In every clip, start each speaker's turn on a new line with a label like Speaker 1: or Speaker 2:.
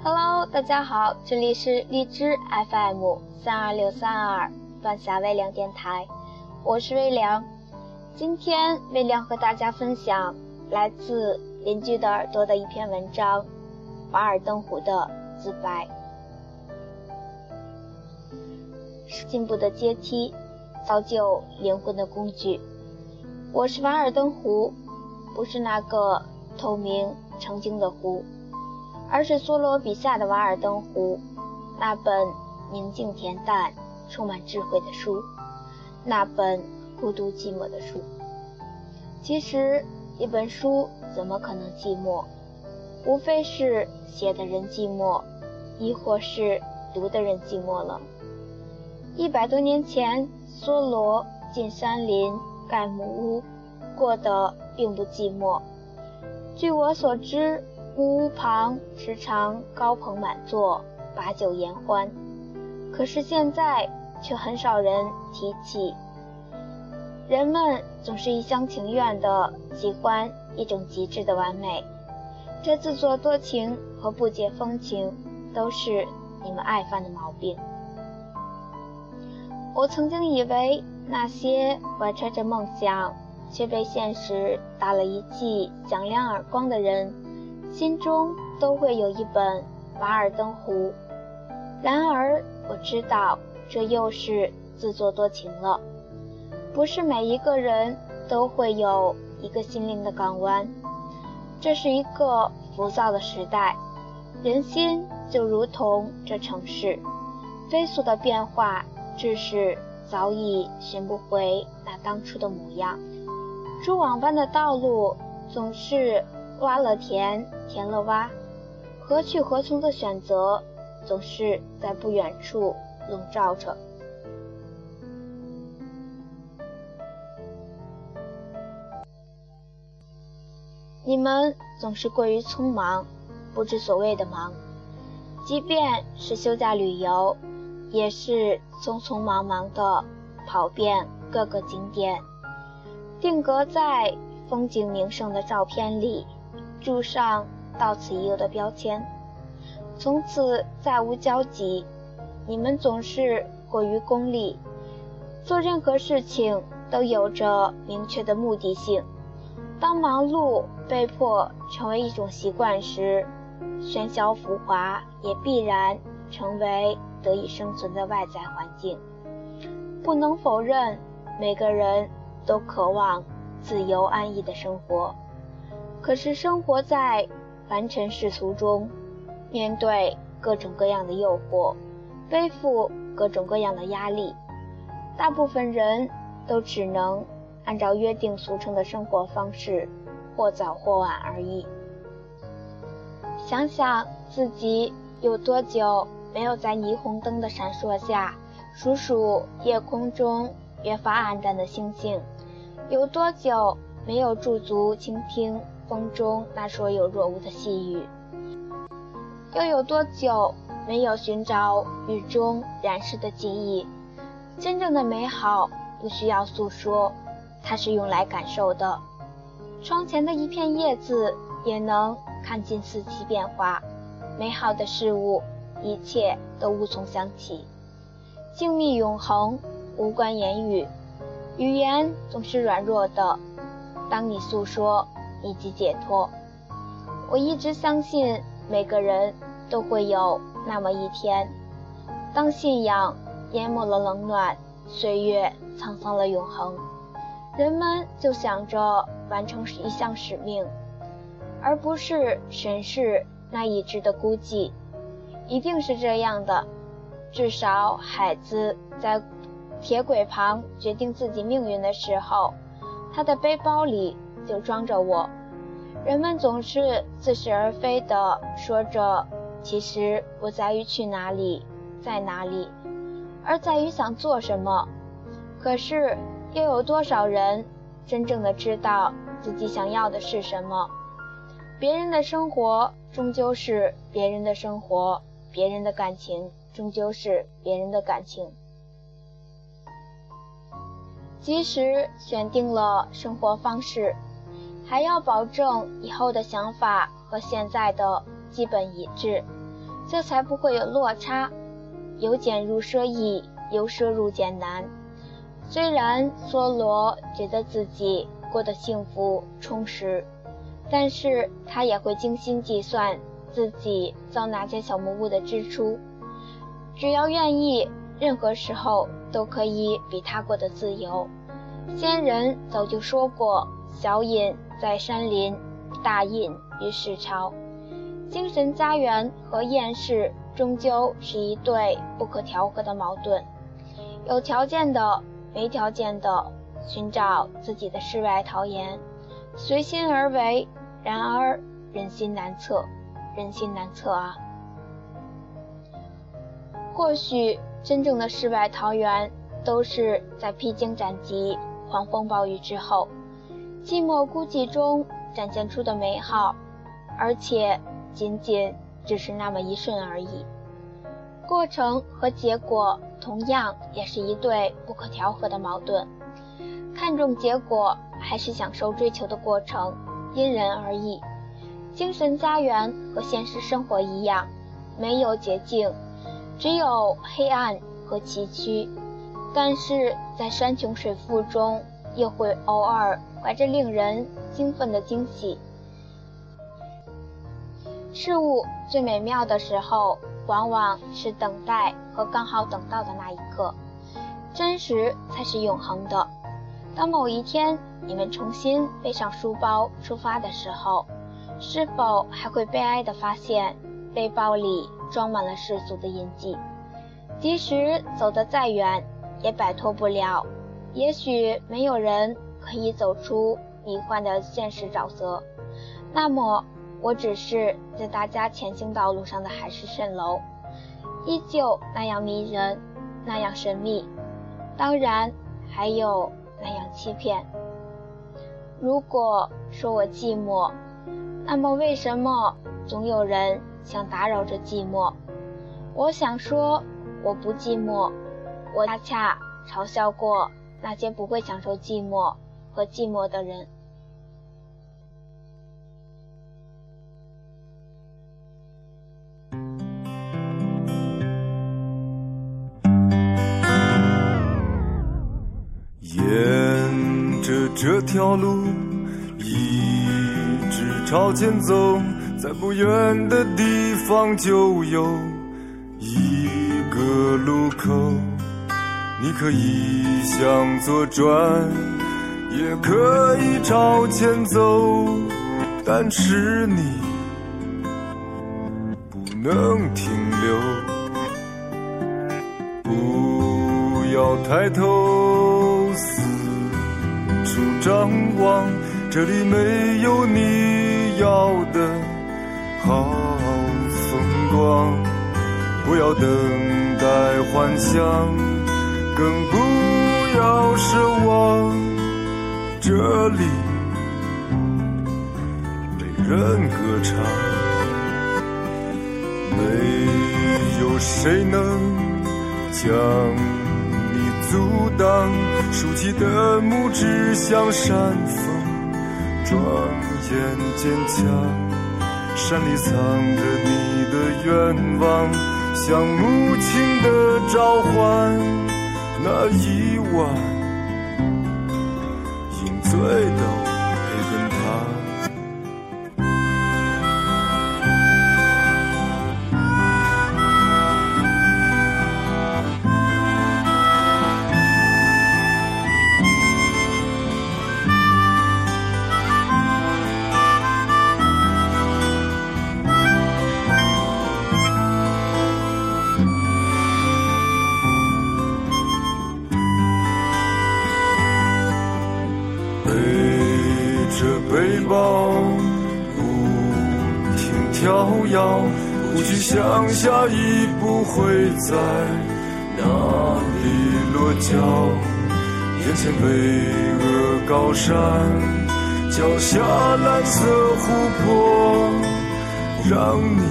Speaker 1: Hello，大家好，这里是荔枝 FM 三二六三二半夏微凉电台，我是微凉。今天微凉和大家分享来自邻居的耳朵的一篇文章《瓦尔登湖的自白》。是进步的阶梯，造就灵魂的工具。我是瓦尔登湖，不是那个透明澄清的湖。而是梭罗笔下的《瓦尔登湖》，那本宁静恬淡、充满智慧的书，那本孤独寂寞的书。其实，一本书怎么可能寂寞？无非是写的人寂寞，亦或是读的人寂寞了。一百多年前，梭罗进山林盖木屋，过得并不寂寞。据我所知。屋旁时常高朋满座，把酒言欢。可是现在却很少人提起。人们总是一厢情愿的喜欢一种极致的完美，这自作多情和不解风情都是你们爱犯的毛病。我曾经以为那些怀揣着梦想却被现实打了一记响亮耳光的人。心中都会有一本《瓦尔登湖》，然而我知道这又是自作多情了。不是每一个人都会有一个心灵的港湾。这是一个浮躁的时代，人心就如同这城市，飞速的变化，致使早已寻不回那当初的模样。蛛网般的道路总是。挖了填，填了挖，何去何从的选择，总是在不远处笼罩着。你们总是过于匆忙，不知所谓的忙。即便是休假旅游，也是匆匆忙忙的跑遍各个景点，定格在风景名胜的照片里。注上“到此一游”的标签，从此再无交集。你们总是过于功利，做任何事情都有着明确的目的性。当忙碌被迫成为一种习惯时，喧嚣浮华也必然成为得以生存的外在环境。不能否认，每个人都渴望自由安逸的生活。可是生活在凡尘世俗中，面对各种各样的诱惑，背负各种各样的压力，大部分人都只能按照约定俗成的生活方式，或早或晚而已。想想自己有多久没有在霓虹灯的闪烁下数数夜空中越发暗淡的星星，有多久没有驻足倾听。风中那若有若无的细雨，又有多久没有寻找雨中燃逝的记忆？真正的美好不需要诉说，它是用来感受的。窗前的一片叶子也能看尽四季变化。美好的事物，一切都无从想起。静谧永恒，无关言语。语言总是软弱的，当你诉说。以及解脱。我一直相信，每个人都会有那么一天，当信仰淹没了冷暖，岁月沧桑了永恒，人们就想着完成一项使命，而不是审视那已知的孤寂。一定是这样的，至少海子在铁轨旁决定自己命运的时候，他的背包里。就装着我，人们总是似是而非地说着，其实不在于去哪里，在哪里，而在于想做什么。可是，又有多少人真正的知道自己想要的是什么？别人的生活终究是别人的生活，别人的感情终究是别人的感情。即使选定了生活方式。还要保证以后的想法和现在的基本一致，这才不会有落差。由俭入奢易，由奢入俭难。虽然梭罗觉得自己过得幸福充实，但是他也会精心计算自己造哪间小木屋的支出。只要愿意，任何时候都可以比他过得自由。先人早就说过：“小隐在山林，大隐于世朝。”精神家园和厌世终究是一对不可调和的矛盾。有条件的、没条件的寻找自己的世外桃源，随心而为。然而人心难测，人心难测啊！或许真正的世外桃源，都是在披荆斩棘、狂风暴雨之后，寂寞孤寂中展现出的美好，而且仅仅只是那么一瞬而已。过程和结果同样也是一对不可调和的矛盾，看重结果还是享受追求的过程，因人而异。精神家园和现实生活一样，没有捷径。只有黑暗和崎岖，但是在山穷水复中，又会偶尔怀着令人兴奋的惊喜。事物最美妙的时候，往往是等待和刚好等到的那一刻，真实才是永恒的。当某一天你们重新背上书包出发的时候，是否还会悲哀地发现背包里？装满了世俗的印记，即使走得再远，也摆脱不了。也许没有人可以走出迷幻的现实沼泽，那么我只是在大家前行道路上的海市蜃楼，依旧那样迷人，那样神秘，当然还有那样欺骗。如果说我寂寞，那么为什么总有人？想打扰着寂寞，我想说我不寂寞，我恰恰嘲笑过那些不会享受寂寞。和寂寞的人。
Speaker 2: 沿着这条路一直朝前走。在不远的地方就有一个路口，你可以向左转，也可以朝前走，但是你不能停留。不要抬头四处张望，这里没有你要的。好风光，不要等待幻想，更不要奢望。这里没人歌唱，没有谁能将你阻挡。竖起的拇指向山峰，庄严坚强。山里藏着你的愿望，像母亲的召唤。那一晚，醉的。不去想下一步会在哪里落脚，眼前巍峨高山，脚下蓝色湖泊，让你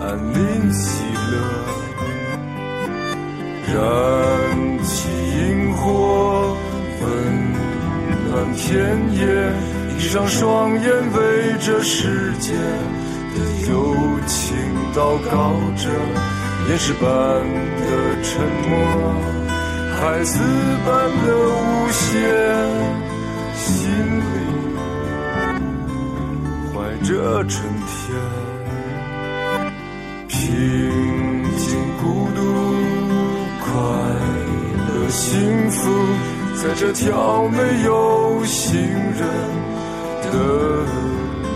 Speaker 2: 安宁喜乐。燃起萤火，温暖田野，闭上双眼，为这世界。的友情祷告着，岩石般的沉默，孩子般的无限，心里怀着春天，平静、孤独、快乐、幸福，在这条没有行人的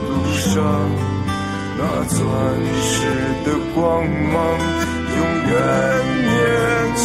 Speaker 2: 路。上那钻石的光芒，永远年轻，